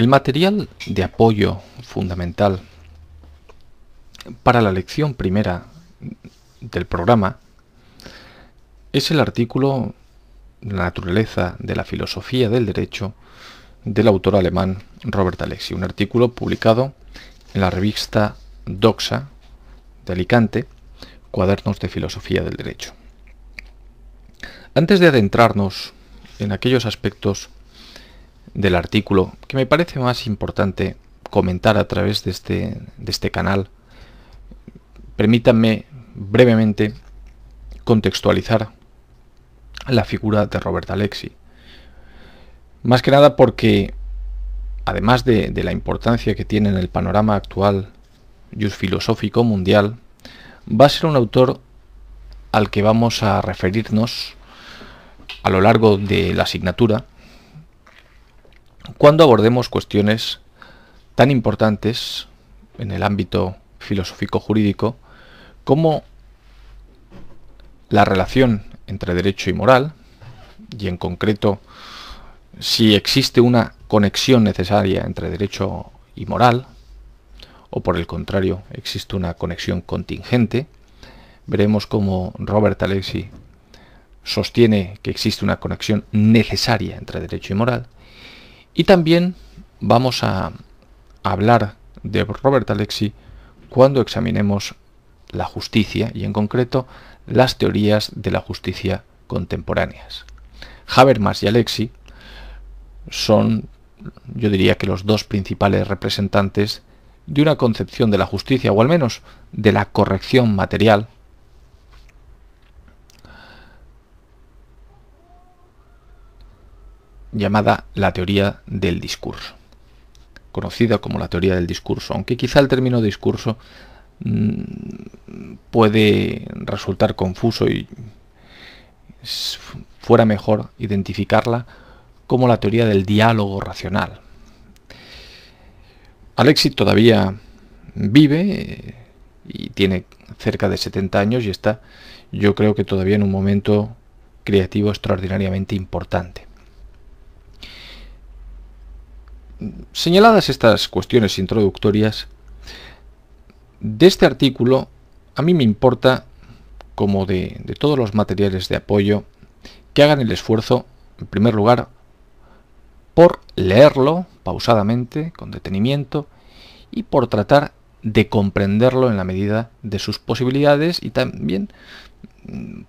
El material de apoyo fundamental para la lección primera del programa es el artículo La naturaleza de la filosofía del derecho del autor alemán Robert Alexi, un artículo publicado en la revista Doxa de Alicante, Cuadernos de Filosofía del Derecho. Antes de adentrarnos en aquellos aspectos del artículo que me parece más importante comentar a través de este, de este canal, permítanme brevemente contextualizar la figura de Robert Alexi. Más que nada porque, además de, la importancia que tiene en el panorama actual just filosófico mundial, va a ser un autor al que vamos a referirnos a lo largo de la asignatura cuando abordemos cuestiones tan importantes en el ámbito filosófico jurídico como la relación entre derecho y moral, y en concreto si existe una conexión necesaria entre derecho y moral, o por el contrario existe una conexión contingente, veremos cómo Robert Alexi sostiene que existe una conexión necesaria entre derecho y moral, y también vamos a hablar de Robert Alexi cuando examinemos la justicia y en concreto las teorías de la justicia contemporáneas. Habermas y Alexi son, yo diría que los dos principales representantes de una concepción de la justicia, o al menos de la corrección material, llamada la teoría del discurso, conocida como la teoría del discurso, aunque quizá el término discurso Mm, puede resultar confuso y fuera mejor identificarla como la teoría del diálogo racional. Alexis todavía vive eh, y tiene cerca de 70 años y está yo creo que todavía en un momento creativo extraordinariamente importante. Señaladas estas cuestiones introductorias, de este artículo, a mí me importa, como de, todos los materiales de apoyo, que hagan el esfuerzo, en primer lugar, por leerlo pausadamente, con detenimiento, y por tratar de comprenderlo en la medida de sus posibilidades y también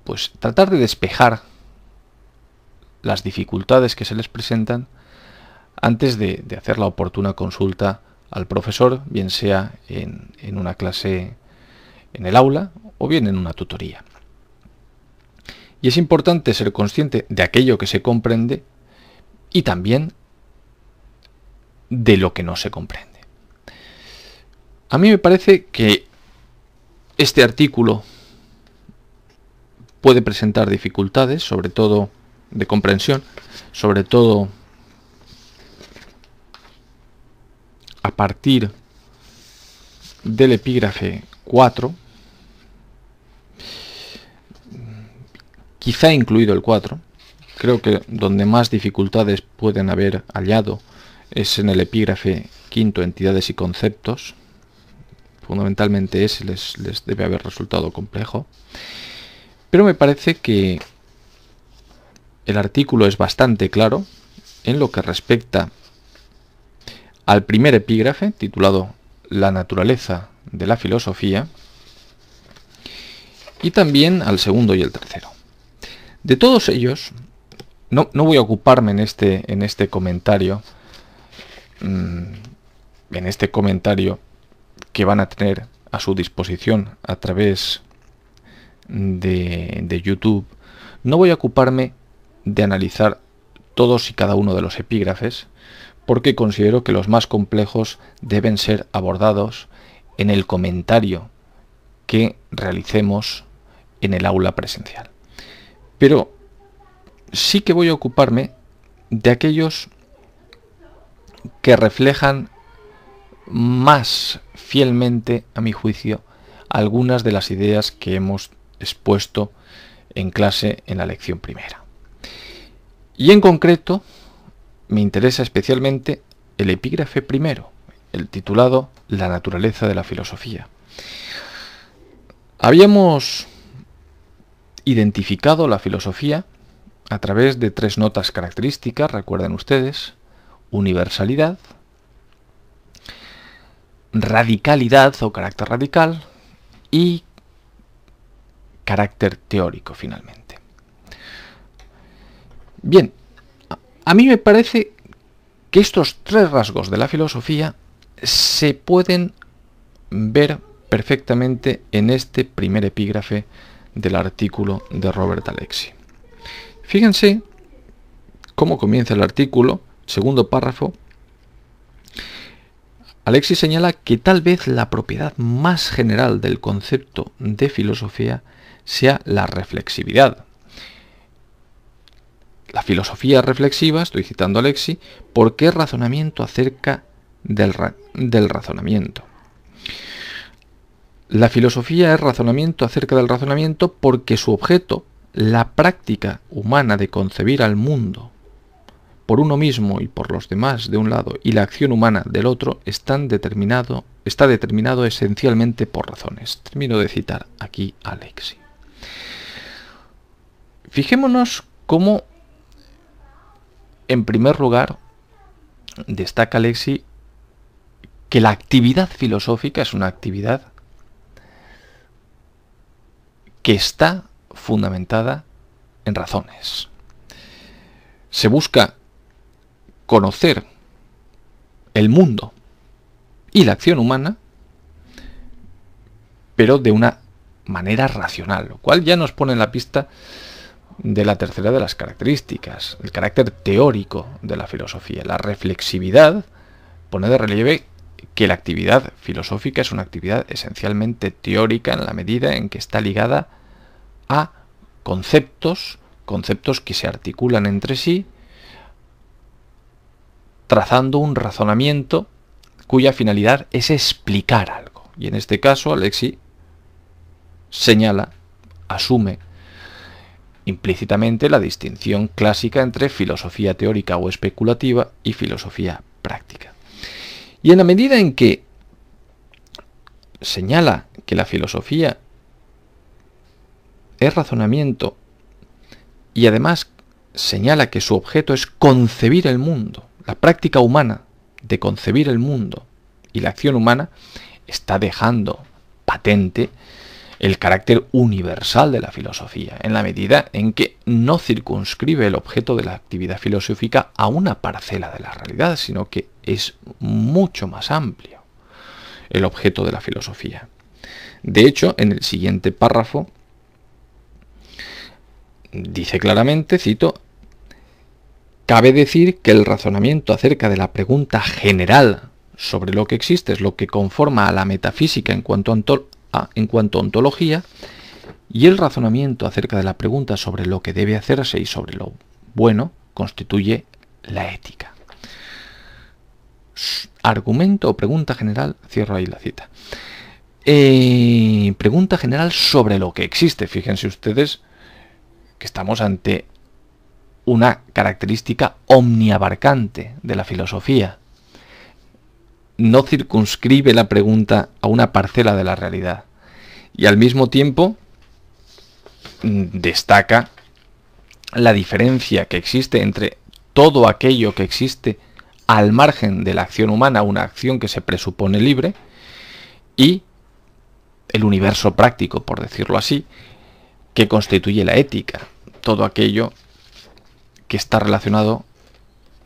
pues tratar de despejar las dificultades que se les presentan antes de hacer la oportuna consulta al profesor, bien sea en, una clase en el aula o bien en una tutoría. Y es importante ser consciente de aquello que se comprende y también de lo que no se comprende. A mí me parece que este artículo puede presentar dificultades, sobre todo de comprensión, sobre todo a partir del epígrafe 4, quizá incluido el 4, creo que donde más dificultades pueden haber hallado es en el epígrafe quinto, entidades y conceptos. Fundamentalmente ese les, debe haber resultado complejo. Pero me parece que el artículo es bastante claro en lo que respecta al primer epígrafe, titulado La naturaleza de la filosofía, y también al segundo y el tercero. De todos ellos, no, voy a ocuparme en este, en este comentario, mm, en este comentario que van a tener a su disposición a través de, de YouTube, no voy a ocuparme de analizar todos y cada uno de los epígrafes, porque considero que los más complejos deben ser abordados en el comentario que realicemos en el aula presencial. Pero sí que voy a ocuparme de aquellos que reflejan más fielmente, a mi juicio, algunas de las ideas que hemos expuesto en clase en la lección primera. Y en concreto, me interesa especialmente el epígrafe primero, el titulado La naturaleza de la filosofía. Habíamos identificado la filosofía a través de tres notas características, recuerden ustedes, universalidad, radicalidad o carácter radical y carácter teórico finalmente. Bien, a mí me parece que estos tres rasgos de la filosofía se pueden ver perfectamente en este primer epígrafe del artículo de Robert Alexi. Fíjense cómo comienza el artículo, segundo párrafo. Alexi señala que tal vez la propiedad más general del concepto de filosofía sea la reflexividad. La filosofía reflexiva, estoy citando a Alexi, porque es razonamiento acerca del razonamiento. La filosofía es razonamiento acerca del razonamiento porque su objeto, la práctica humana de concebir al mundo por uno mismo y por los demás de un lado y la acción humana del otro están determinado, está determinado esencialmente por razones. Termino de citar aquí Alexi. Fijémonos cómo, en primer lugar, destaca Alexi que la actividad filosófica es una actividad que está fundamentada en razones. Se busca conocer el mundo y la acción humana, pero de una manera racional, lo cual ya nos pone en la pista de la tercera de las características, el carácter teórico de la filosofía. La reflexividad pone de relieve que la actividad filosófica es una actividad esencialmente teórica en la medida en que está ligada a conceptos, conceptos que se articulan entre sí, trazando un razonamiento cuya finalidad es explicar algo. Y en este caso Alexi señala, asume implícitamente la distinción clásica entre filosofía teórica o especulativa y filosofía práctica. Y en la medida en que señala que la filosofía es razonamiento y además señala que su objeto es concebir el mundo, la práctica humana de concebir el mundo y la acción humana está dejando patente el carácter universal de la filosofía, en la medida en que no circunscribe el objeto de la actividad filosófica a una parcela de la realidad, sino que es mucho más amplio el objeto de la filosofía. De hecho, en el siguiente párrafo dice claramente, cito, cabe decir que el razonamiento acerca de la pregunta general sobre lo que existe es lo que conforma a la metafísica en cuanto a en cuanto a ontología, y el razonamiento acerca de la pregunta sobre lo que debe hacerse y sobre lo bueno constituye la ética. Argumento o pregunta general, cierro ahí la cita. Eh, pregunta general sobre lo que existe. Fíjense ustedes que estamos ante una característica omniabarcante de la filosofía. No circunscribe la pregunta a una parcela de la realidad. Y al mismo tiempo mm, destaca la diferencia que existe entre todo aquello que existe al margen de la acción humana, una acción que se presupone libre, y el universo práctico, por decirlo así, que constituye la ética, todo aquello que está relacionado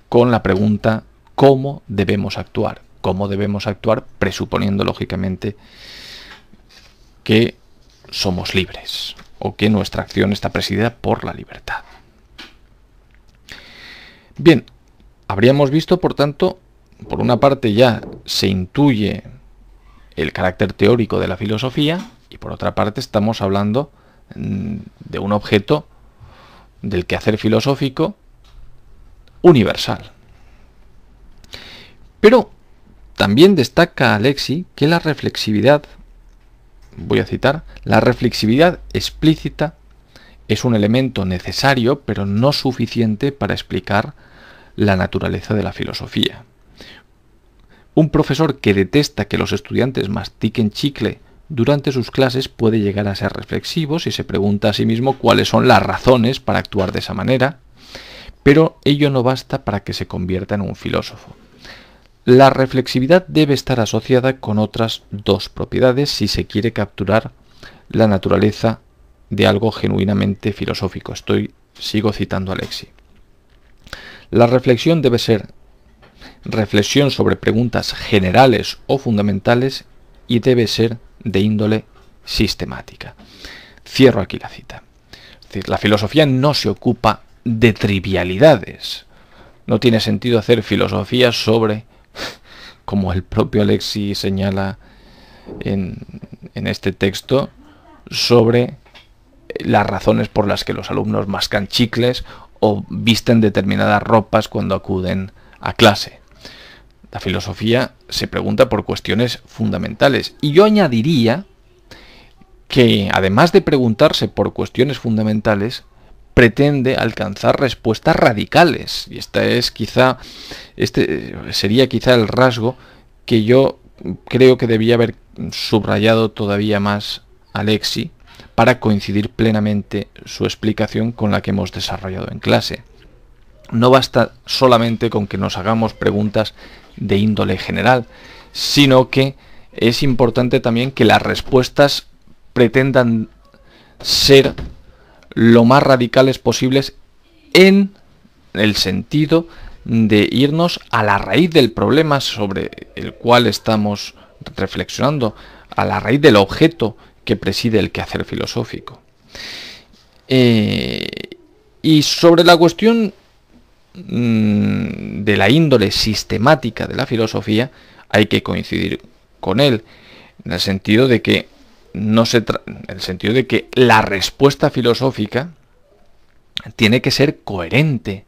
con la pregunta cómo debemos actuar cómo debemos actuar, presuponiendo lógicamente que somos libres o que nuestra acción está presidida por la libertad. Bien, habríamos visto, por tanto, por una parte ya se intuye el carácter teórico de la filosofía y por otra parte estamos hablando mm, de un objeto del quehacer filosófico universal. Pero también destaca Alexi que la reflexividad voy a citar, la reflexividad explícita es un elemento necesario pero no suficiente para explicar la naturaleza de la filosofía. Un profesor que detesta que los estudiantes mastiquen chicle durante sus clases puede llegar a ser reflexivo si se pregunta a sí mismo cuáles son las razones para actuar de esa manera, pero ello no basta para que se convierta en un filósofo. La reflexividad debe estar asociada con otras dos propiedades si se quiere capturar la naturaleza de algo genuinamente filosófico. Estoy, sigo citando a Alexi. La reflexión debe ser reflexión sobre preguntas generales o fundamentales y debe ser de índole sistemática. Cierro aquí la cita. Es decir, la filosofía no se ocupa de trivialidades. No tiene sentido hacer filosofía sobre, como el propio Alexi señala en, en este texto, sobre las razones por las que los alumnos mascan chicles o visten determinadas ropas cuando acuden a clase. La filosofía se pregunta por cuestiones fundamentales. Y yo añadiría que además de preguntarse por cuestiones fundamentales, pretende alcanzar respuestas radicales. Y esta es quizá, este sería quizá el rasgo que yo creo que debía haber subrayado todavía más Alexi para coincidir plenamente su explicación con la que hemos desarrollado en clase. No basta solamente con que nos hagamos preguntas de índole general, sino que es importante también que las respuestas pretendan ser lo más radicales posibles en el sentido de irnos a la raíz del problema sobre el cual estamos reflexionando, a la raíz del objeto que preside el quehacer filosófico. Eh, y sobre la cuestión mm, de la índole sistemática de la filosofía, hay que coincidir con él, en el sentido de que no se en el sentido de que la respuesta filosófica tiene que ser coherente,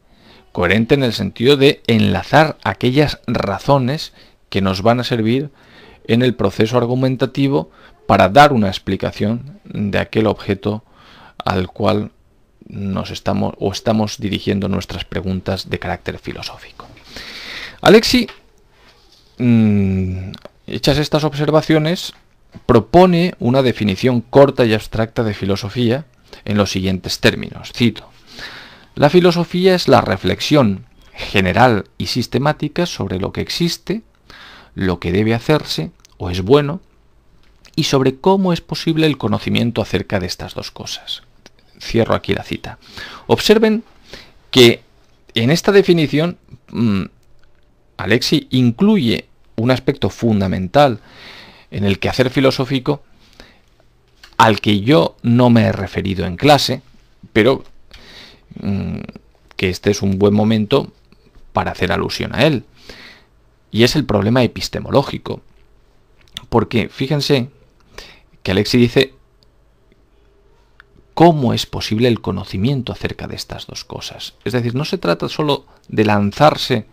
coherente en el sentido de enlazar aquellas razones que nos van a servir en el proceso argumentativo para dar una explicación de aquel objeto al cual nos estamos o estamos dirigiendo nuestras preguntas de carácter filosófico. Alexi, mm, hechas estas observaciones, propone una definición corta y abstracta de filosofía en los siguientes términos. Cito. La filosofía es la reflexión general y sistemática sobre lo que existe, lo que debe hacerse o es bueno, y sobre cómo es posible el conocimiento acerca de estas dos cosas. Cierro aquí la cita. Observen que en esta definición mm, Alexi incluye un aspecto fundamental en el quehacer filosófico al que yo no me he referido en clase, pero mm, que este es un buen momento para hacer alusión a él. Y es el problema epistemológico. Porque fíjense que Alexi dice cómo es posible el conocimiento acerca de estas dos cosas. Es decir, no se trata solo de lanzarse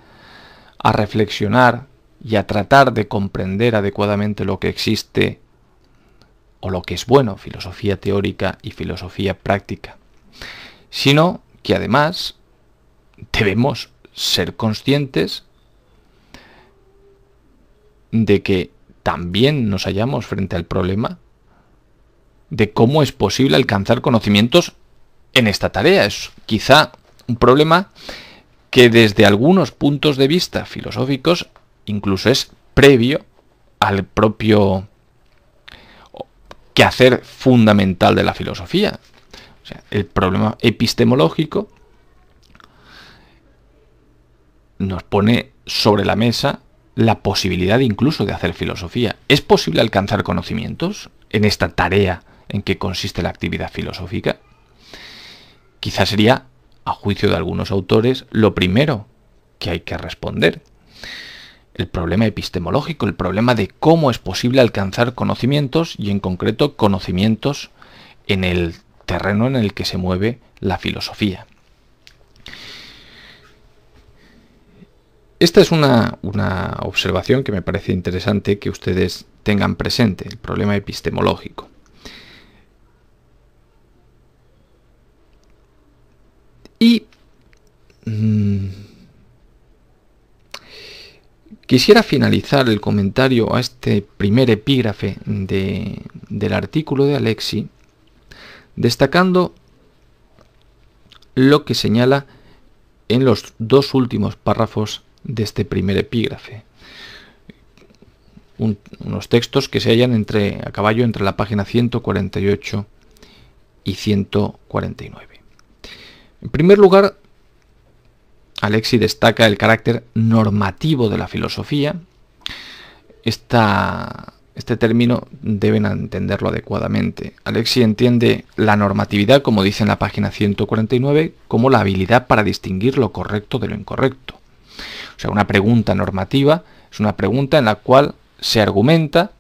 a reflexionar y a tratar de comprender adecuadamente lo que existe o lo que es bueno, filosofía teórica y filosofía práctica, sino que además debemos ser conscientes de que también nos hallamos frente al problema de cómo es posible alcanzar conocimientos en esta tarea. Es quizá un problema que desde algunos puntos de vista filosóficos incluso es previo al propio quehacer fundamental de la filosofía. El problema epistemológico nos pone sobre la mesa la posibilidad incluso de hacer filosofía. ¿Es posible alcanzar conocimientos en esta tarea en qué consiste la actividad filosófica? Quizás sería, a juicio de algunos autores, lo primero que hay que responder. El problema epistemológico, el problema de cómo es posible alcanzar conocimientos y en concreto conocimientos en el terreno en el que se mueve la filosofía. Esta es una, observación que me parece interesante que ustedes tengan presente, el problema epistemológico. Y mm, quisiera finalizar el comentario a este primer epígrafe del artículo de Alexi destacando lo que señala en los dos últimos párrafos de este primer epígrafe. unos textos que se hallan entre, a caballo entre la página 148 y 149. En primer lugar, Alexi destaca el carácter normativo de la filosofía. Este término deben entenderlo adecuadamente. Alexi entiende la normatividad, como dice en la página 149, como la habilidad para distinguir lo correcto de lo incorrecto. O sea, una pregunta normativa es una pregunta en la cual se argumenta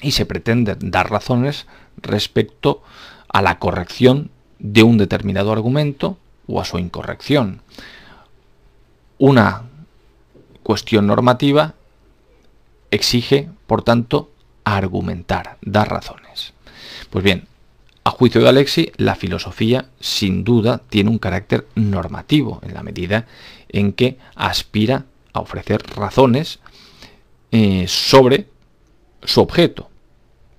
y se pretende dar razones respecto a la corrección de un determinado argumento o a su incorrección. Una cuestión normativa exige, por tanto, argumentar, dar razones. Pues bien, a juicio de Alexi, la filosofía sin duda tiene un carácter normativo en la medida en que aspira a ofrecer razones eh, sobre su objeto.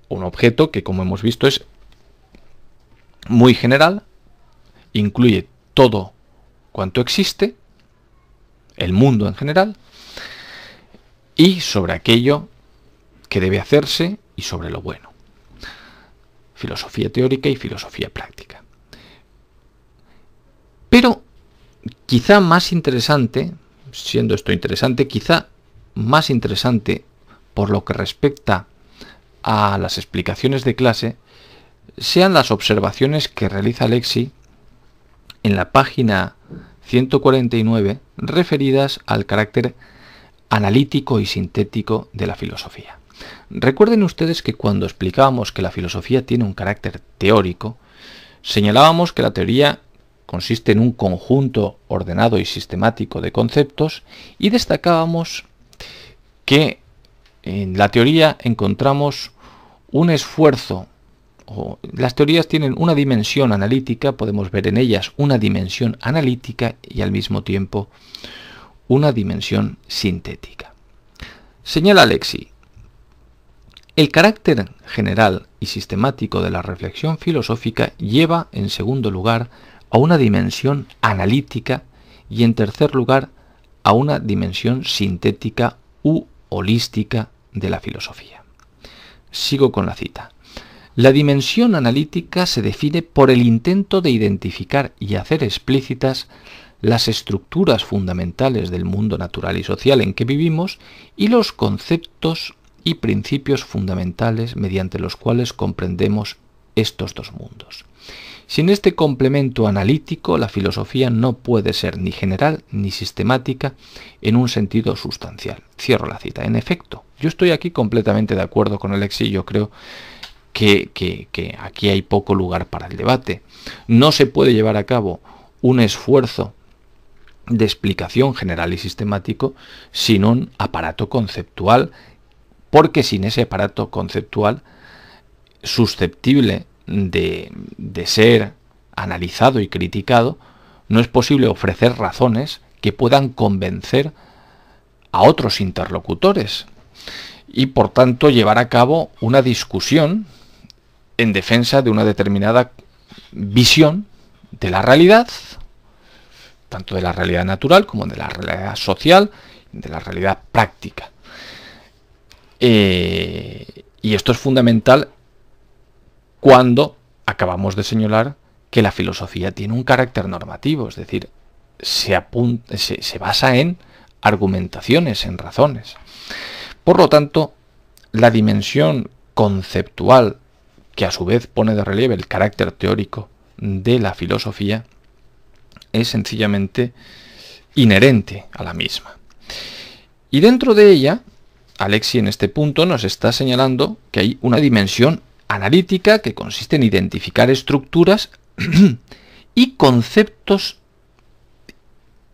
Un objeto que, como hemos visto, es muy general, incluye todo cuanto existe, el mundo en general, y sobre aquello que debe hacerse y sobre lo bueno. Filosofía teórica y filosofía práctica. Pero quizá más interesante, siendo esto interesante, quizá más interesante por lo que respecta a las explicaciones de clase, sean las observaciones que realiza Lexi en la página 149 referidas al carácter analítico y sintético de la filosofía. Recuerden ustedes que cuando explicábamos que la filosofía tiene un carácter teórico, señalábamos que la teoría consiste en un conjunto ordenado y sistemático de conceptos y destacábamos que en la teoría encontramos un esfuerzo, las teorías tienen una dimensión analítica, podemos ver en ellas una dimensión analítica y al mismo tiempo una dimensión sintética. Señala Alexi, el carácter general y sistemático de la reflexión filosófica lleva, en segundo lugar, a una dimensión analítica y, en tercer lugar, a una dimensión sintética u holística de la filosofía. Sigo con la cita. La dimensión analítica se define por el intento de identificar y hacer explícitas las estructuras fundamentales del mundo natural y social en que vivimos y los conceptos y principios fundamentales mediante los cuales comprendemos estos dos mundos. Sin este complemento analítico, la filosofía no puede ser ni general ni sistemática en un sentido sustancial. Cierro la cita. En efecto, yo estoy aquí completamente de acuerdo con Alexi. Yo creo que, aquí hay poco lugar para el debate. No se puede llevar a cabo un esfuerzo de explicación general y sistemático sin un aparato conceptual, porque sin ese aparato conceptual susceptible de, de ser analizado y criticado, no es posible ofrecer razones que puedan convencer a otros interlocutores y por tanto llevar a cabo una discusión en defensa de una determinada visión de la realidad tanto de la realidad natural como de la realidad social, de la realidad práctica. Eh, y esto es fundamental cuando acabamos de señalar que la filosofía tiene un carácter normativo, es decir, se, se basa en argumentaciones, en razones. Por lo tanto, la dimensión conceptual, que a su vez pone de relieve el carácter teórico de la filosofía, es sencillamente inherente a la misma. Y dentro de ella, Alexi en este punto nos está señalando que hay una dimensión analítica que consiste en identificar estructuras y conceptos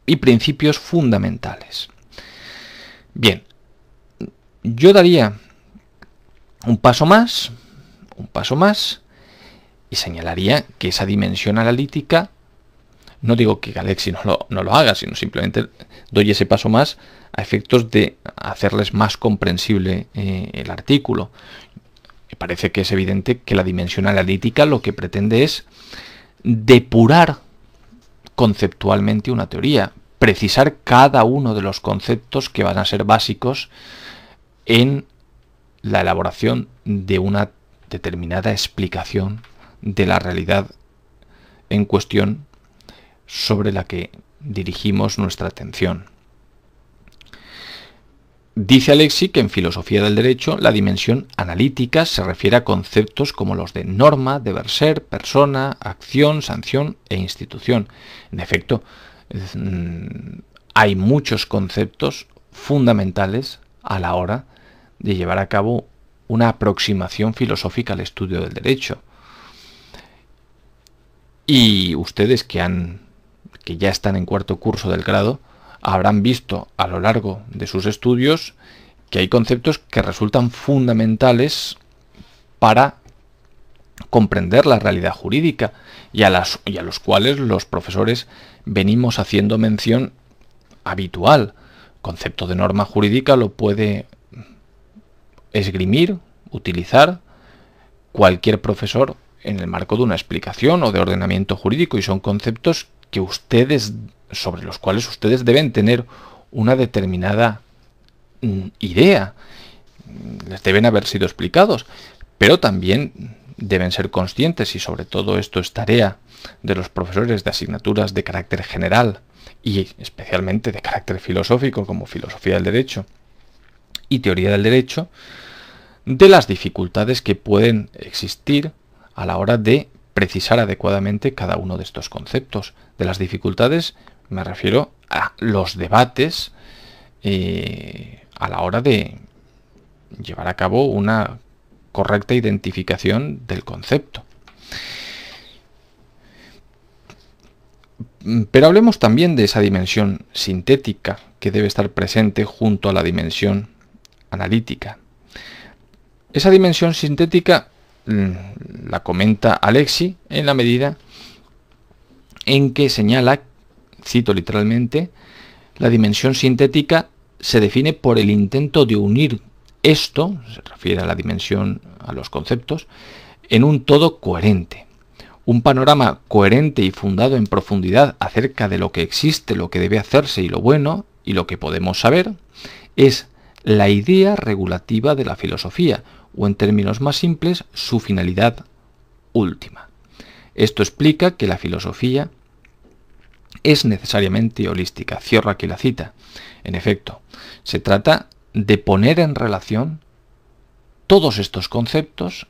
y principios fundamentales. Bien, yo daría un paso más, un paso más, y señalaría que esa dimensión analítica, no digo que Alexi no lo, no lo haga, sino simplemente doy ese paso más a efectos de hacerles más comprensible eh, el artículo. Me parece que es evidente que la dimensión analítica lo que pretende es depurar conceptualmente una teoría, precisar cada uno de los conceptos que van a ser básicos en la elaboración de una determinada explicación de la realidad en cuestión sobre la que dirigimos nuestra atención. Dice Alexi que en filosofía del derecho la dimensión analítica se refiere a conceptos como los de norma, deber ser, persona, acción, sanción e institución. En efecto, mm, hay muchos conceptos fundamentales a la hora de llevar a cabo una aproximación filosófica al estudio del derecho. Y ustedes que han que ya están en cuarto curso del grado, habrán visto a lo largo de sus estudios que hay conceptos que resultan fundamentales para comprender la realidad jurídica y a, las, y a los cuales los profesores venimos haciendo mención habitual. Concepto de norma jurídica lo puede esgrimir, utilizar cualquier profesor en el marco de una explicación o de ordenamiento jurídico y son conceptos que ustedes sobre los cuales ustedes deben tener una determinada mm, idea. Les deben haber sido explicados, pero también deben ser conscientes, y sobre todo esto es tarea de los profesores de asignaturas de carácter general y especialmente de carácter filosófico como filosofía del derecho y teoría del derecho, de las dificultades que pueden existir a la hora de precisar adecuadamente cada uno de estos conceptos, de las dificultades me refiero a los debates eh, a la hora de llevar a cabo una correcta identificación del concepto. Pero hablemos también de esa dimensión sintética que debe estar presente junto a la dimensión analítica. Esa dimensión sintética mm, la comenta Alexi en la medida en que señala cito literalmente, la dimensión sintética se define por el intento de unir esto, se refiere a la dimensión, a los conceptos, en un todo coherente. Un panorama coherente y fundado en profundidad acerca de lo que existe, lo que debe hacerse y lo bueno y lo que podemos saber, es la idea regulativa de la filosofía, o en términos más simples, su finalidad última. Esto explica que la filosofía es necesariamente holística. Cierro aquí la cita. En efecto, se trata de poner en relación todos estos conceptos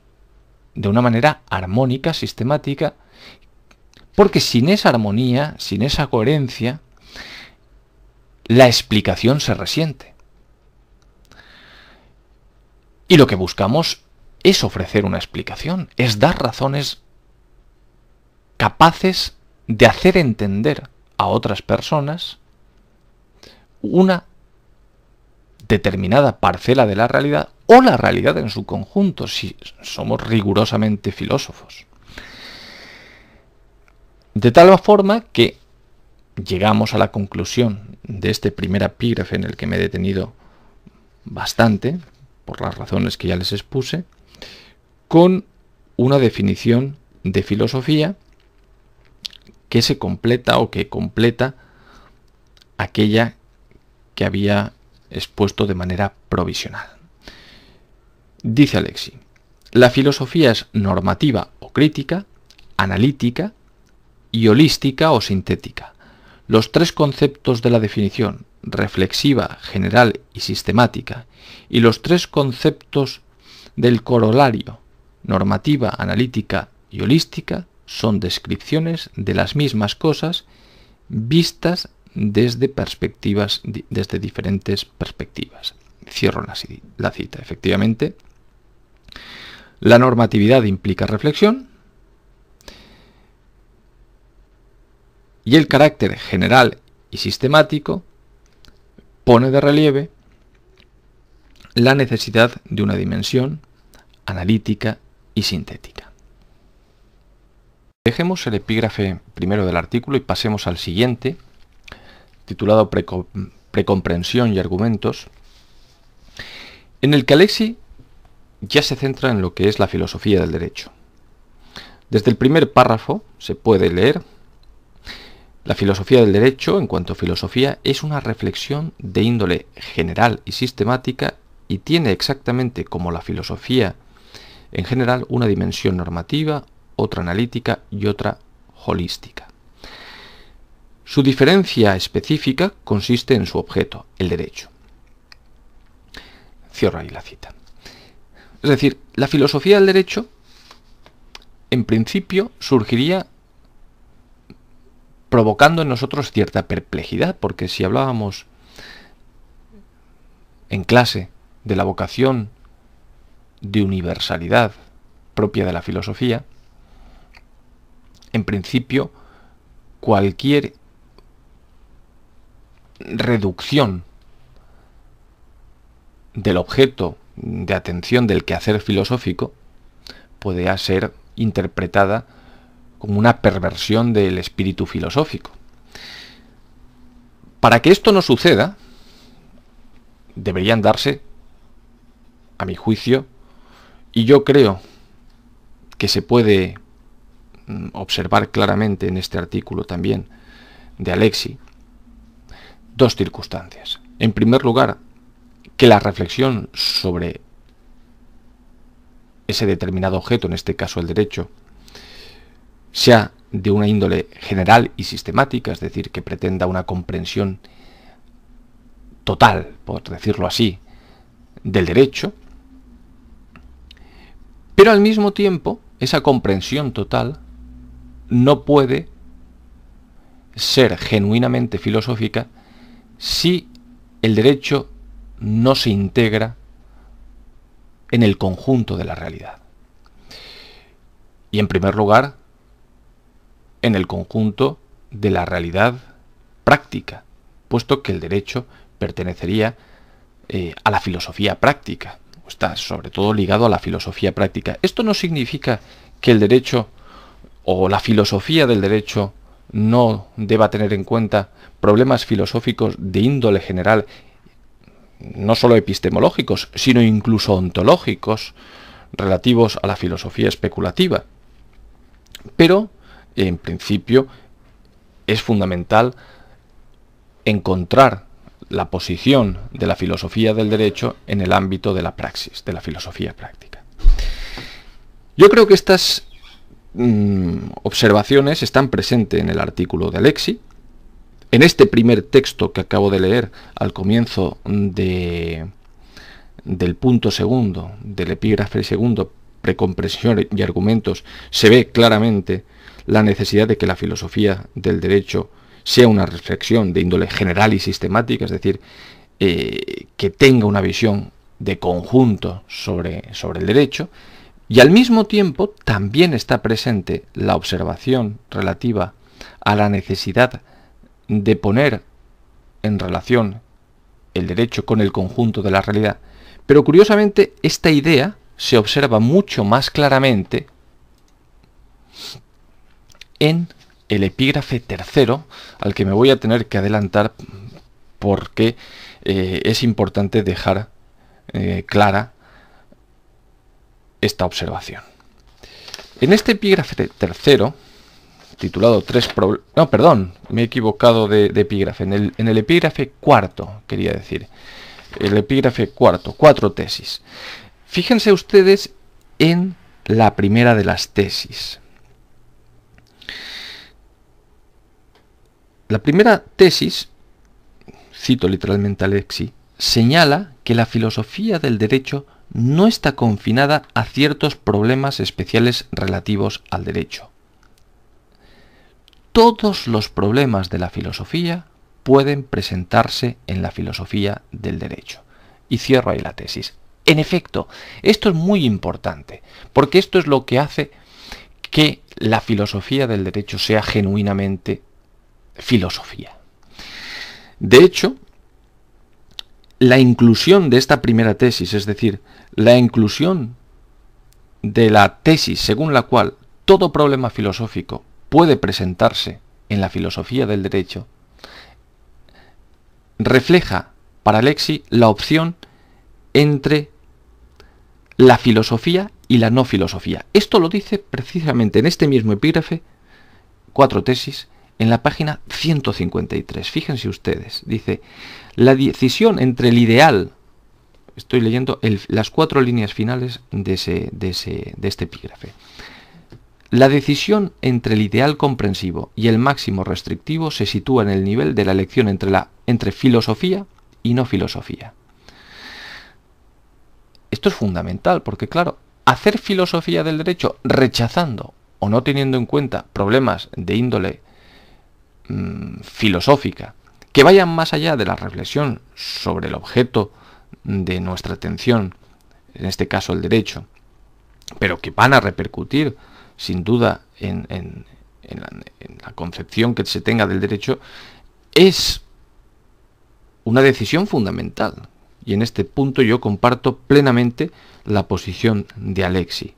de una manera armónica, sistemática, porque sin esa armonía, sin esa coherencia, la explicación se resiente. Y lo que buscamos es ofrecer una explicación, es dar razones capaces de hacer entender a otras personas una determinada parcela de la realidad o la realidad en su conjunto, si somos rigurosamente filósofos. De tal forma que llegamos a la conclusión de este primer epígrafe en el que me he detenido bastante, por las razones que ya les expuse, con una definición de filosofía que se completa o que completa aquella que había expuesto de manera provisional. Dice Alexi, la filosofía es normativa o crítica, analítica y holística o sintética. Los tres conceptos de la definición, reflexiva, general y sistemática, y los tres conceptos del corolario, normativa, analítica y holística, son descripciones de las mismas cosas vistas desde perspectivas, desde diferentes perspectivas. Cierro la, cita. Efectivamente, la normatividad implica reflexión y el carácter general y sistemático pone de relieve la necesidad de una dimensión analítica y sintética. Dejemos el epígrafe primero del artículo y pasemos al siguiente, titulado Precomprensión y argumentos, en el que Alexi ya se centra en lo que es la filosofía del derecho. Desde el primer párrafo se puede leer la filosofía del derecho, en cuanto a filosofía, es una reflexión de índole general y sistemática y tiene exactamente como la filosofía en general una dimensión normativa, otra analítica y otra holística. Su diferencia específica consiste en su objeto, el derecho. Cierro ahí la cita. Es decir, la filosofía del derecho, en principio, surgiría provocando en nosotros cierta perplejidad, porque si hablábamos en clase de la vocación de universalidad propia de la filosofía, en principio cualquier reducción del objeto de atención del quehacer filosófico puede ser interpretada como una perversión del espíritu filosófico. Para que esto no suceda, deberían darse, a mi juicio, y yo creo que se puede mm, observar claramente en este artículo también de Alexi, dos circunstancias. En primer lugar, que la reflexión sobre ese determinado objeto, en este caso el derecho, sea de una índole general y sistemática, es decir, que pretenda una comprensión total, por decirlo así, del derecho, pero al mismo tiempo esa comprensión total no puede ser genuinamente filosófica si el derecho no se integra en el conjunto de la realidad. Y en primer lugar, en el conjunto de la realidad práctica, puesto que el derecho pertenecería eh, a la filosofía práctica, está sobre todo ligado a la filosofía práctica. Esto no significa que el derecho o la filosofía del derecho no deba tener en cuenta problemas filosóficos de índole general, no solo epistemológicos, sino incluso ontológicos, relativos a la filosofía especulativa. Pero en principio es fundamental encontrar la posición de la filosofía del derecho en el ámbito de la praxis, de la filosofía práctica. Yo creo que estas mm, observaciones están presentes en el artículo de Alexi, en este primer texto que acabo de leer al comienzo de, del punto segundo, del epígrafe segundo, precompresión y argumentos, se ve claramente la necesidad de que la filosofía del derecho sea una reflexión de índole general y sistemática, es decir, eh, que tenga una visión de conjunto sobre, sobre el derecho, y al mismo tiempo también está presente la observación relativa a la necesidad de poner en relación el derecho con el conjunto de la realidad. Pero curiosamente esta idea se observa mucho más claramente en el epígrafe tercero, al que me voy a tener que adelantar porque eh, es importante dejar eh, clara esta observación. En este epígrafe tercero, titulado Tres problemas... No, perdón, me he equivocado de, epígrafe. En el, en el, epígrafe cuarto, quería decir. El epígrafe cuarto, cuatro tesis. Fíjense ustedes en la primera de las tesis. La primera tesis, cito literalmente a Alexi, señala que la filosofía del derecho no está confinada a ciertos problemas especiales relativos al derecho. Todos los problemas de la filosofía pueden presentarse en la filosofía del derecho. Y cierro ahí la tesis. En efecto, esto es muy importante, porque esto es lo que hace que la filosofía del derecho sea genuinamente filosofía. De hecho, la inclusión de esta primera tesis, es decir, la inclusión de la tesis según la cual todo problema filosófico puede presentarse en la filosofía del derecho, refleja para Lexi la opción entre la filosofía y la no filosofía. Esto lo dice precisamente en este mismo epígrafe, cuatro tesis, en la página 153. Fíjense ustedes, dice, la decisión entre el ideal, estoy leyendo las cuatro líneas finales de, ese, de, ese, de este epígrafe. La decisión entre el ideal comprensivo y el máximo restrictivo se sitúa en el nivel de la elección entre, la, entre filosofía y no filosofía. Esto es fundamental porque, claro, hacer filosofía del derecho rechazando o no teniendo en cuenta problemas de índole mm, filosófica que vayan más allá de la reflexión sobre el objeto de nuestra atención, en este caso el derecho, pero que van a repercutir sin duda en, la, concepción que se tenga del derecho, es una decisión fundamental. Y en este punto yo comparto plenamente la posición de Alexi.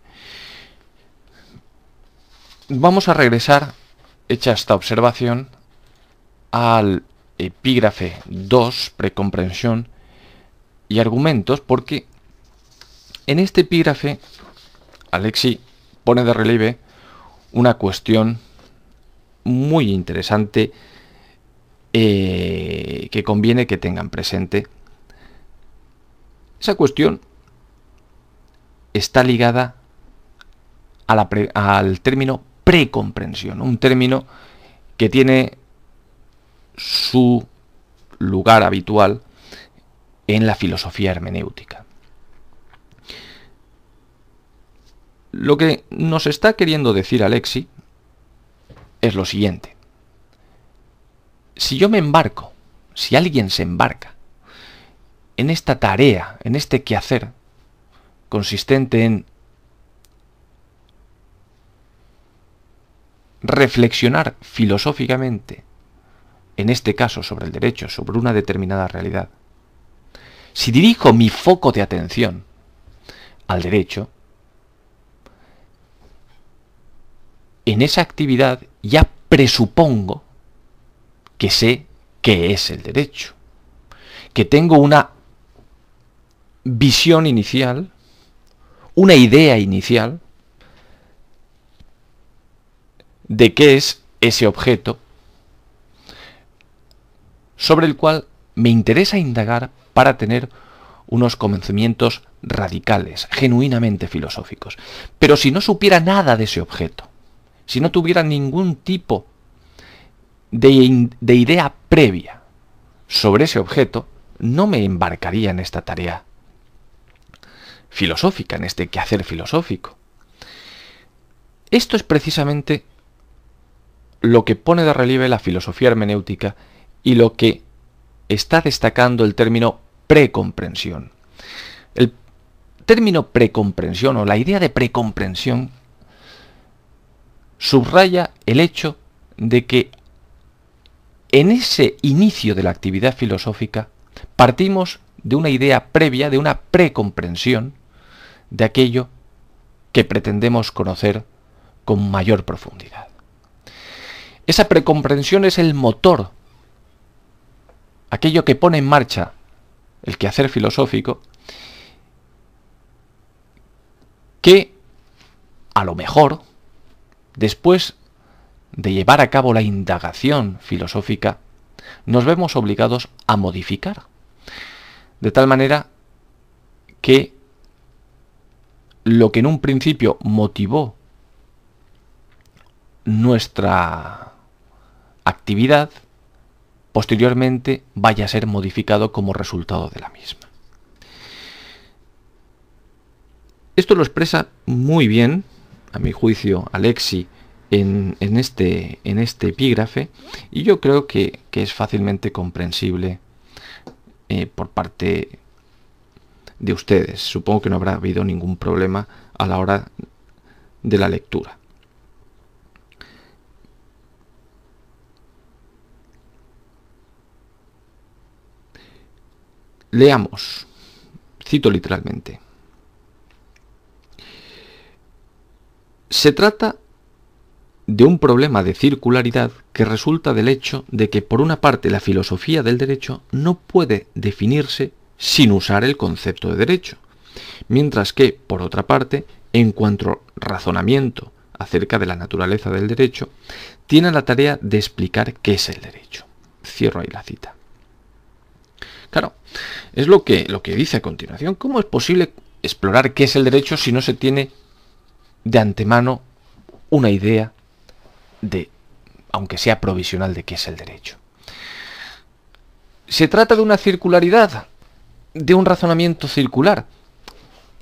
Vamos a regresar, hecha esta observación, al epígrafe 2, precomprensión y argumentos, porque en este epígrafe Alexi pone de relieve una cuestión muy interesante eh, que conviene que tengan presente. Esa cuestión está ligada al término precomprensión, un término que tiene su lugar habitual en la filosofía hermenéutica. Lo que nos está queriendo decir Alexi es lo siguiente. Si yo me embarco, si alguien se embarca en esta tarea, en este quehacer, consistente en reflexionar filosóficamente, en este caso sobre el derecho, sobre una determinada realidad, si dirijo mi foco de atención al derecho, en esa actividad ya presupongo que sé qué es el derecho, que tengo una visión inicial, una idea inicial de qué es ese objeto sobre el cual me interesa indagar para tener unos conocimientos radicales, genuinamente filosóficos. Pero si no supiera nada de ese objeto, si no tuviera ningún tipo de, idea previa sobre ese objeto, no me embarcaría en esta tarea filosófica, en este quehacer filosófico. Esto es precisamente lo que pone de relieve la filosofía hermenéutica y lo que está destacando el término precomprensión. El término precomprensión o la idea de precomprensión subraya el hecho de que en ese inicio de la actividad filosófica partimos de una idea previa, de una precomprensión de aquello que pretendemos conocer con mayor profundidad. Esa precomprensión es el motor, aquello que pone en marcha el quehacer filosófico, que a lo mejor después de llevar a cabo la indagación filosófica, nos vemos obligados a modificar. De tal manera que lo que en un principio motivó nuestra actividad, posteriormente vaya a ser modificado como resultado de la misma. Esto lo expresa muy bien a mi juicio, Alexi en, este, en este epígrafe y yo creo que, es fácilmente comprensible eh, por parte de ustedes. Supongo que no habrá habido ningún problema a la hora de la lectura. Leamos, cito literalmente. Se trata de un problema de circularidad que resulta del hecho de que por una parte la filosofía del derecho no puede definirse sin usar el concepto de derecho, mientras que, por otra parte, en cuanto razonamiento acerca de la naturaleza del derecho, tiene la tarea de explicar qué es el derecho. Cierro ahí la cita. Claro, es lo que, lo que dice a continuación. ¿Cómo es posible explorar qué es el derecho si no se tiene de antemano una idea de, aunque sea provisional, de qué es el derecho? Se trata de una circularidad, de un razonamiento circular.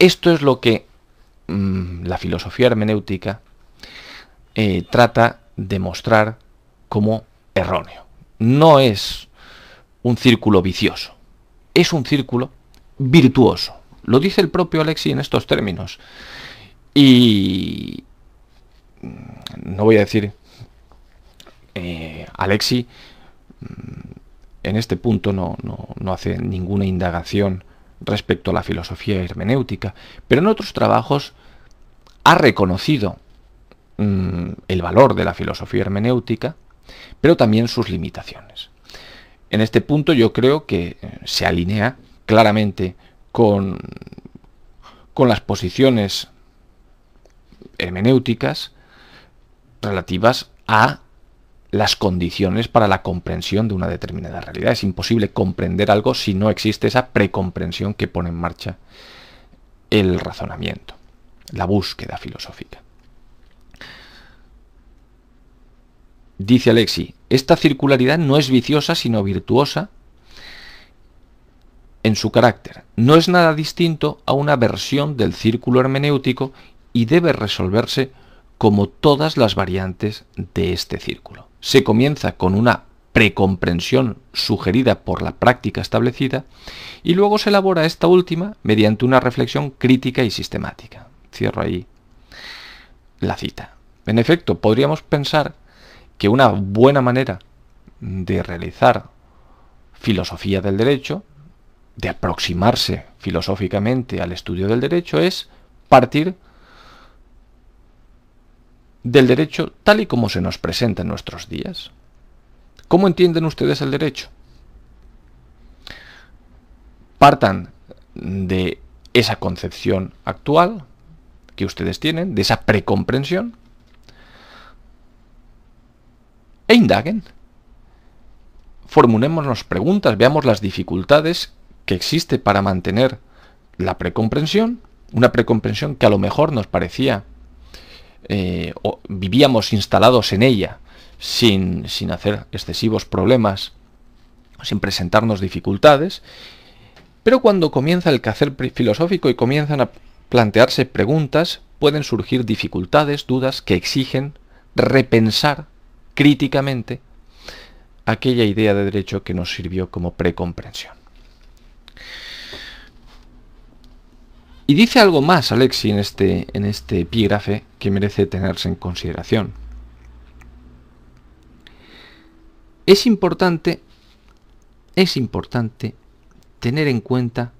Esto es lo que mm, la filosofía hermenéutica eh, trata de mostrar como erróneo. No es un círculo vicioso, es un círculo virtuoso. Lo dice el propio Alexi en estos términos. Y mm, no voy a decir, eh, Alexi mm, en este punto no, no, hace ninguna indagación respecto a la filosofía hermenéutica, pero en otros trabajos ha reconocido mm, el valor de la filosofía hermenéutica, pero también sus limitaciones. En este punto yo creo que eh, se alinea claramente con, con las posiciones hermenéuticas relativas a las condiciones para la comprensión de una determinada realidad. Es imposible comprender algo si no existe esa precomprensión que pone en marcha el razonamiento, la búsqueda filosófica. Dice Alexi, esta circularidad no es viciosa sino virtuosa en su carácter. No es nada distinto a una versión del círculo hermenéutico y debe resolverse como todas las variantes de este círculo. Se comienza con una precomprensión sugerida por la práctica establecida y luego se elabora esta última mediante una reflexión crítica y sistemática. Cierro ahí la cita. En efecto, podríamos pensar que una buena manera de realizar filosofía del derecho, de aproximarse filosóficamente al estudio del derecho, es partir del derecho tal y como se nos presenta en nuestros días. ¿Cómo entienden ustedes el derecho? Partan de esa concepción actual que ustedes tienen, de esa precomprensión, e indaguen. Formulémonos preguntas, veamos las dificultades que existe para mantener la precomprensión, una precomprensión que a lo mejor nos parecía eh, o vivíamos instalados en ella sin, sin hacer excesivos problemas, sin presentarnos dificultades, pero cuando comienza el quehacer filosófico y comienzan a plantearse preguntas, pueden surgir dificultades, dudas que exigen repensar críticamente aquella idea de derecho que nos sirvió como precomprensión. Y dice algo más Alexi en este, en este epígrafe que merece tenerse en consideración. Es importante, es importante tener en cuenta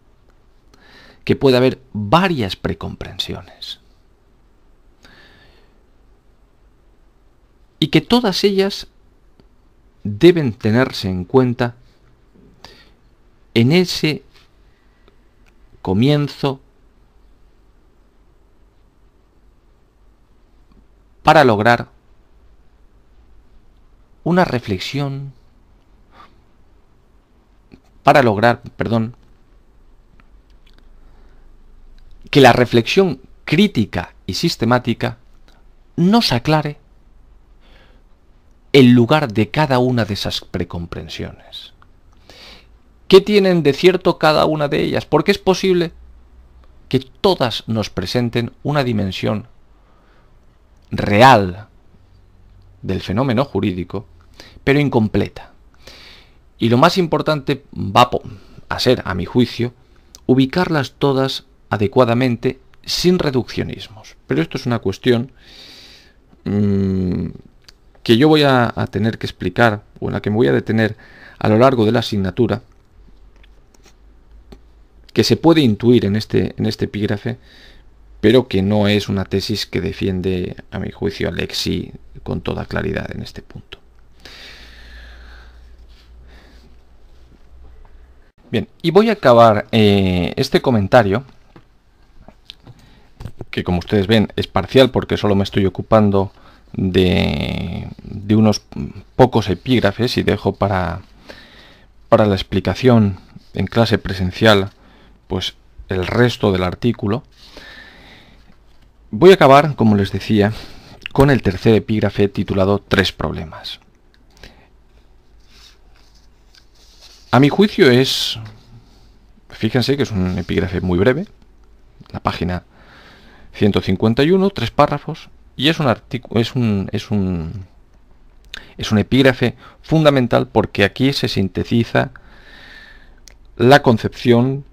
que puede haber varias precomprensiones. Y que todas ellas deben tenerse en cuenta en ese comienzo para lograr una reflexión, para lograr, perdón, que la reflexión crítica y sistemática nos aclare el lugar de cada una de esas precomprensiones. ¿Qué tienen de cierto cada una de ellas? Porque es posible que todas nos presenten una dimensión real del fenómeno jurídico, pero incompleta. Y lo más importante va a ser, a mi juicio, ubicarlas todas adecuadamente sin reduccionismos. Pero esto es una cuestión mm, que yo voy a, tener que explicar, o en la que me voy a detener a lo largo de la asignatura, que se puede intuir en este, en este epígrafe, pero que no es una tesis que defiende, a mi juicio, Alexi con toda claridad en este punto. Bien, y voy a acabar eh, este comentario, que como ustedes ven es parcial porque solo me estoy ocupando de, unos pocos epígrafes y dejo para, para la explicación en clase presencial pues el resto del artículo. Voy a acabar, como les decía, con el tercer epígrafe titulado Tres problemas. A mi juicio es, fíjense que es un epígrafe muy breve, la página 151, tres párrafos, y es un artículo, es un, es un, es un epígrafe fundamental porque aquí se sintetiza la concepción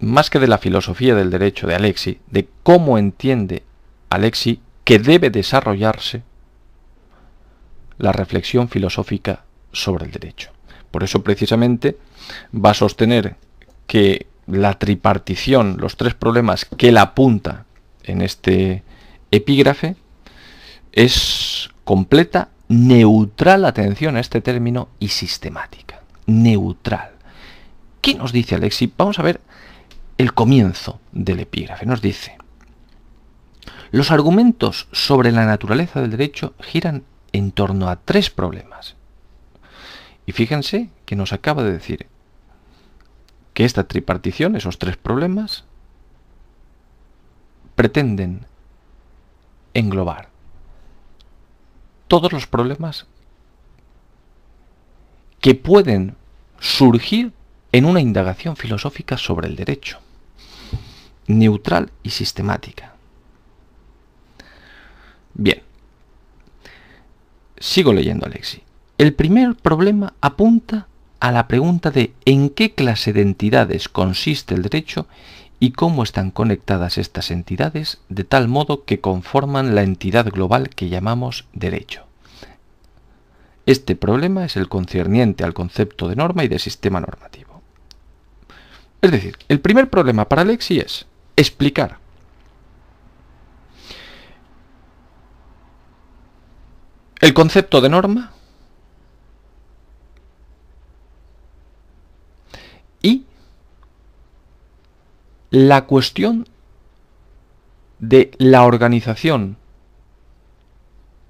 más que de la filosofía del derecho de Alexi, de cómo entiende Alexi que debe desarrollarse la reflexión filosófica sobre el derecho. Por eso precisamente va a sostener que la tripartición, los tres problemas que él apunta en este epígrafe, es completa, neutral, atención a este término, y sistemática. Neutral. ¿Qué nos dice Alexi? Vamos a ver el comienzo del epígrafe. Nos dice, los argumentos sobre la naturaleza del derecho giran en torno a tres problemas. Y fíjense que nos acaba de decir que esta tripartición, esos tres problemas, pretenden englobar todos los problemas que pueden surgir en una indagación filosófica sobre el derecho, neutral y sistemática. Bien, sigo leyendo Alexi. El primer problema apunta a la pregunta de en qué clase de entidades consiste el derecho y cómo están conectadas estas entidades de tal modo que conforman la entidad global que llamamos derecho. Este problema es el concerniente al concepto de norma y de sistema normativo. Es decir, el primer problema para Alexi es explicar el concepto de norma y la cuestión de la organización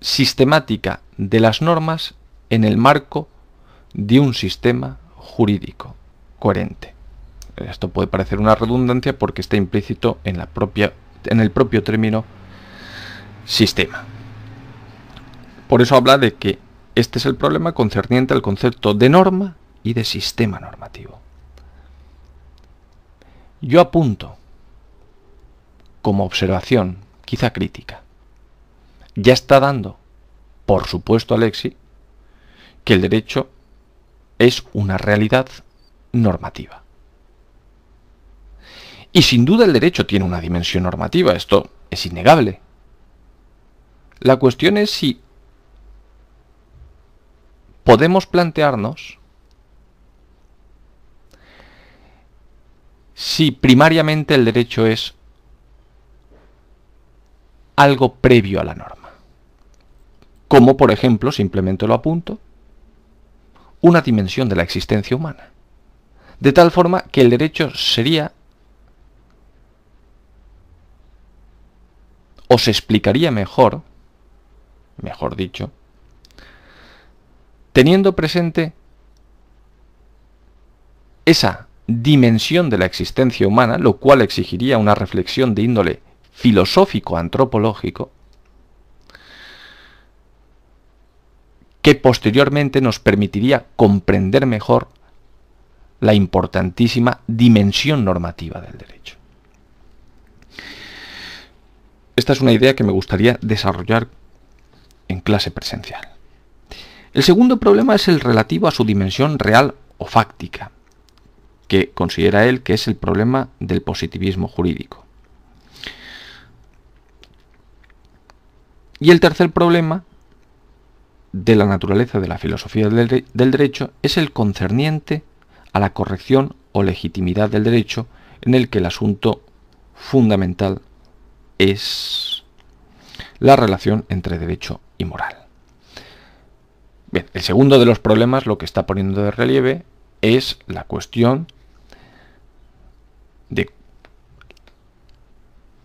sistemática de las normas en el marco de un sistema jurídico coherente. Esto puede parecer una redundancia porque está implícito en, la propia, en el propio término sistema. Por eso habla de que este es el problema concerniente al concepto de norma y de sistema normativo. Yo apunto como observación, quizá crítica. Ya está dando, por supuesto, Alexi, que el derecho es una realidad normativa. Y sin duda el derecho tiene una dimensión normativa, esto es innegable. La cuestión es si podemos plantearnos si primariamente el derecho es algo previo a la norma. Como por ejemplo, simplemente lo apunto, una dimensión de la existencia humana. De tal forma que el derecho sería o se explicaría mejor, mejor dicho, teniendo presente esa dimensión de la existencia humana, lo cual exigiría una reflexión de índole filosófico-antropológico, que posteriormente nos permitiría comprender mejor la importantísima dimensión normativa del derecho. Esta es una idea que me gustaría desarrollar en clase presencial. El segundo problema es el relativo a su dimensión real o fáctica, que considera él que es el problema del positivismo jurídico. Y el tercer problema de la naturaleza de la filosofía del, derecho es el concerniente a la corrección o legitimidad del derecho en el que el asunto fundamental es la relación entre derecho y moral. Bien, el segundo de los problemas lo que está poniendo de relieve es la cuestión de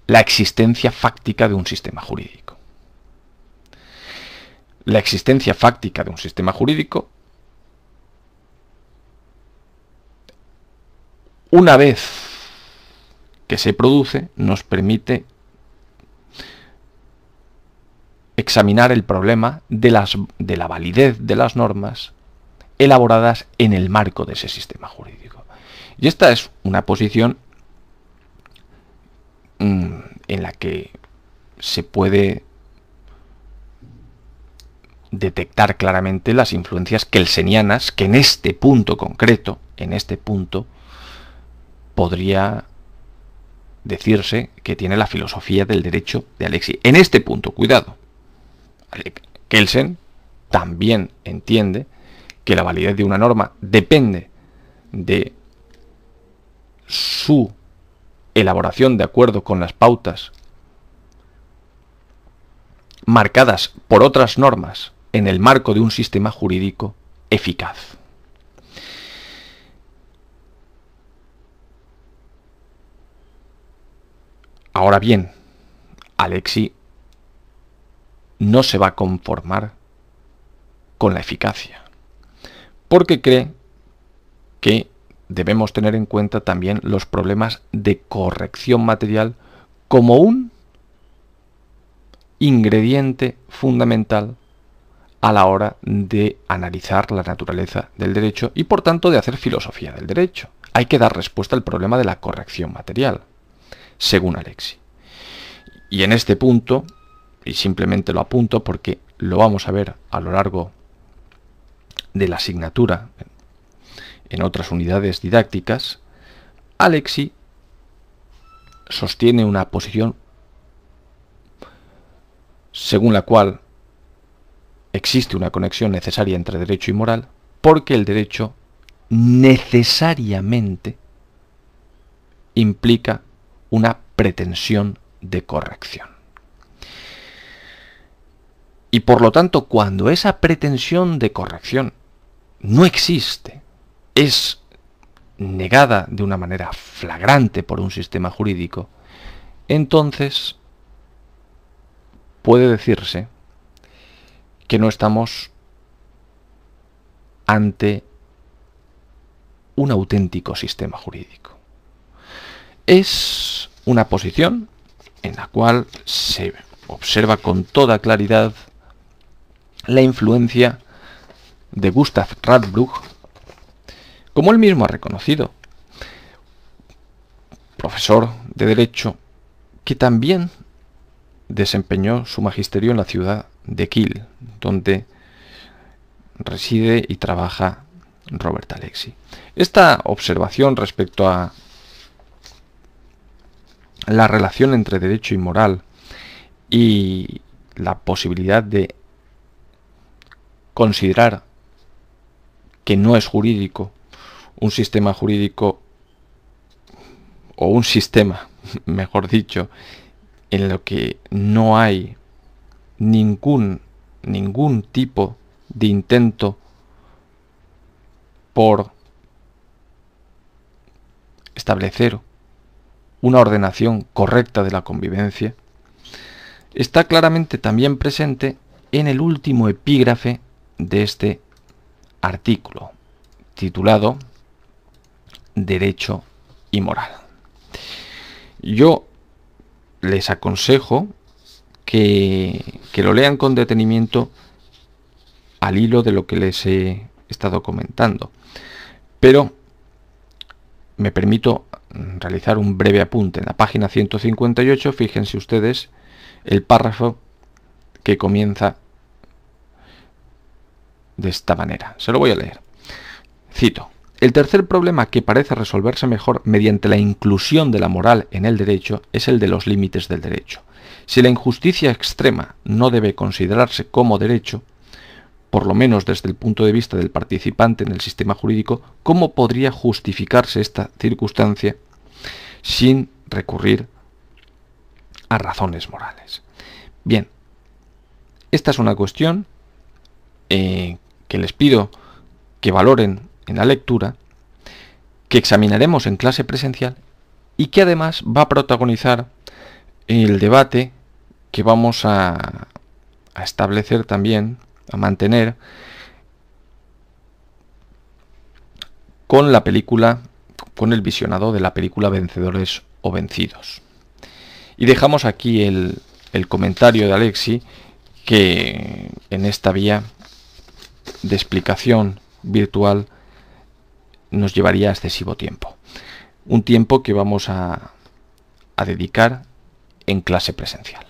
la existencia fáctica de un sistema jurídico. La existencia fáctica de un sistema jurídico, una vez que se produce, nos permite examinar el problema de, las, de la validez de las normas elaboradas en el marco de ese sistema jurídico. Y esta es una posición mm, en la que se puede detectar claramente las influencias kelsenianas que en este punto concreto, en este punto, podría decirse que tiene la filosofía del derecho de Alexi. En este punto, cuidado. Kelsen también entiende que la validez de una norma depende de su elaboración de acuerdo con las pautas marcadas por otras normas en el marco de un sistema jurídico eficaz. Ahora bien, Alexi no se va a conformar con la eficacia, porque cree que debemos tener en cuenta también los problemas de corrección material como un ingrediente fundamental a la hora de analizar la naturaleza del derecho y por tanto de hacer filosofía del derecho. Hay que dar respuesta al problema de la corrección material, según Alexi. Y en este punto y simplemente lo apunto porque lo vamos a ver a lo largo de la asignatura en otras unidades didácticas, Alexi sostiene una posición según la cual existe una conexión necesaria entre derecho y moral, porque el derecho necesariamente implica una pretensión de corrección. Y por lo tanto, cuando esa pretensión de corrección no existe, es negada de una manera flagrante por un sistema jurídico, entonces puede decirse que no estamos ante un auténtico sistema jurídico. Es una posición en la cual se observa con toda claridad la influencia de Gustav Radbruch, como él mismo ha reconocido, profesor de Derecho, que también desempeñó su magisterio en la ciudad de Kiel, donde reside y trabaja Robert Alexi. Esta observación respecto a la relación entre derecho y moral y la posibilidad de considerar que no es jurídico un sistema jurídico o un sistema, mejor dicho, en lo que no hay ningún ningún tipo de intento por establecer una ordenación correcta de la convivencia, está claramente también presente en el último epígrafe de este artículo titulado Derecho y Moral. Yo les aconsejo que, que, lo lean con detenimiento al hilo de lo que les he estado comentando. Pero me permito realizar un breve apunte. En la página 158, fíjense ustedes el párrafo que comienza de esta manera. Se lo voy a leer. Cito. El tercer problema que parece resolverse mejor mediante la inclusión de la moral en el derecho es el de los límites del derecho. Si la injusticia extrema no debe considerarse como derecho, por lo menos desde el punto de vista del participante en el sistema jurídico, cómo podría justificarse esta circunstancia sin recurrir a razones morales. Bien, esta es una cuestión eh, que les pido que valoren en la lectura, que examinaremos en clase presencial y que además va a protagonizar el debate que vamos a, establecer también, a mantener con la película, con el visionado de la película Vencedores o Vencidos. Y dejamos aquí el comentario de Alexi que en esta vía de explicación virtual nos llevaría excesivo tiempo. Un tiempo que vamos a, a dedicar en clase presencial.